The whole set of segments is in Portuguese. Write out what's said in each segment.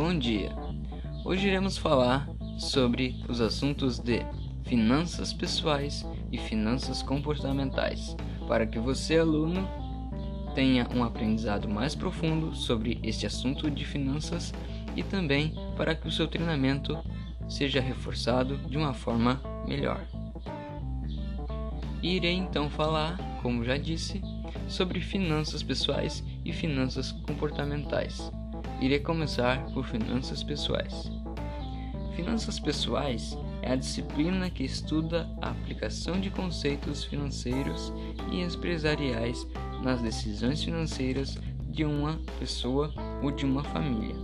Bom dia! Hoje iremos falar sobre os assuntos de finanças pessoais e finanças comportamentais, para que você, aluno, tenha um aprendizado mais profundo sobre este assunto de finanças e também para que o seu treinamento seja reforçado de uma forma melhor. Irei então falar, como já disse, sobre finanças pessoais e finanças comportamentais. Irei começar por finanças pessoais. Finanças pessoais é a disciplina que estuda a aplicação de conceitos financeiros e empresariais nas decisões financeiras de uma pessoa ou de uma família.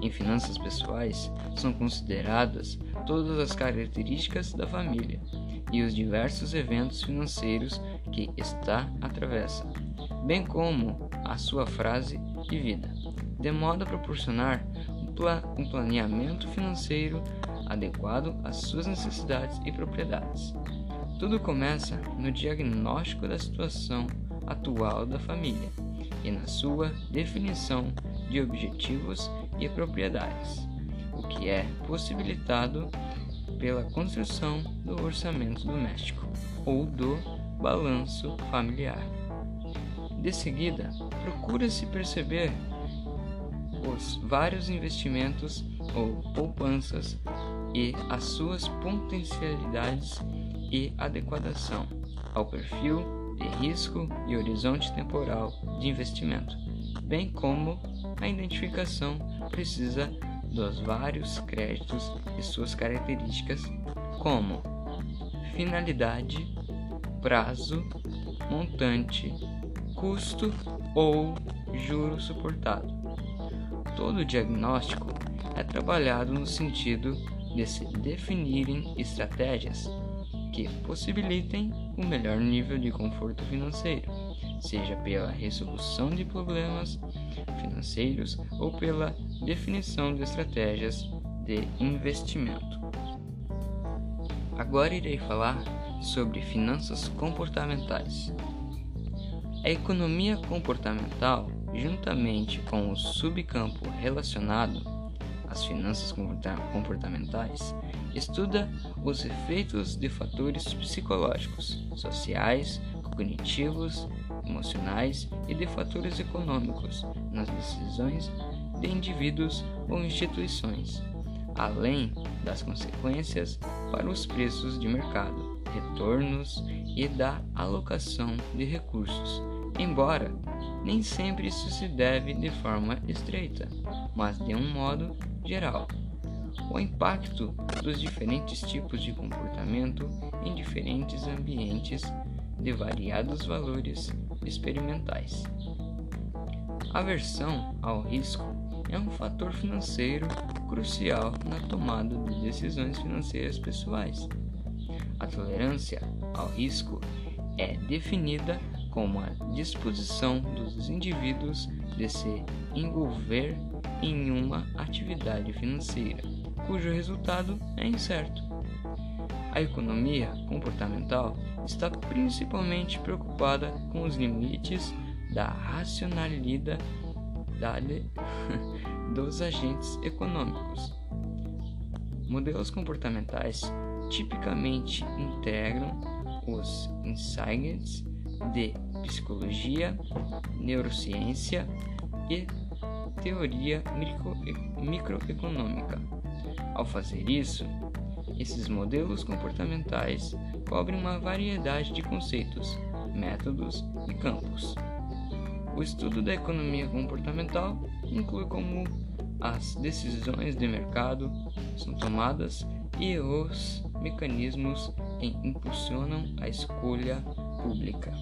Em finanças pessoais são consideradas todas as características da família e os diversos eventos financeiros que está atravessa, bem como a sua frase de vida, de modo a proporcionar um planeamento financeiro adequado às suas necessidades e propriedades. Tudo começa no diagnóstico da situação atual da família e na sua definição de objetivos e propriedades, o que é possibilitado pela construção do orçamento doméstico ou do balanço familiar. De seguida, procura-se perceber os vários investimentos ou poupanças e as suas potencialidades e adequação ao perfil de risco e horizonte temporal de investimento, bem como a identificação precisa dos vários créditos e suas características, como finalidade, prazo, montante, custo ou juro suportado. Todo diagnóstico é trabalhado no sentido de se definirem estratégias que possibilitem o melhor nível de conforto financeiro, seja pela resolução de problemas financeiros ou pela definição de estratégias de investimento. Agora irei falar sobre finanças comportamentais. A economia comportamental, juntamente com o subcampo relacionado às finanças comportamentais, estuda os efeitos de fatores psicológicos, sociais, cognitivos, emocionais e de fatores econômicos nas decisões de indivíduos ou instituições, além das consequências para os preços de mercado, retornos e da alocação de recursos, embora nem sempre isso se deve de forma estreita, mas de um modo geral. O impacto dos diferentes tipos de comportamento em diferentes ambientes de variados valores experimentais. Aversão ao risco é um fator financeiro crucial na tomada de decisões financeiras pessoais. A tolerância ao risco é definida como a disposição dos indivíduos de se envolver em uma atividade financeira cujo resultado é incerto. A economia comportamental está principalmente preocupada com os limites da racionalidade dos agentes econômicos. Modelos comportamentais tipicamente integram os insights de psicologia, neurociência e teoria microeconômica. Ao fazer isso, esses modelos comportamentais cobrem uma variedade de conceitos, métodos e campos. O estudo da economia comportamental inclui como as decisões de mercado são tomadas e os mecanismos que impulsionam a escolha pública.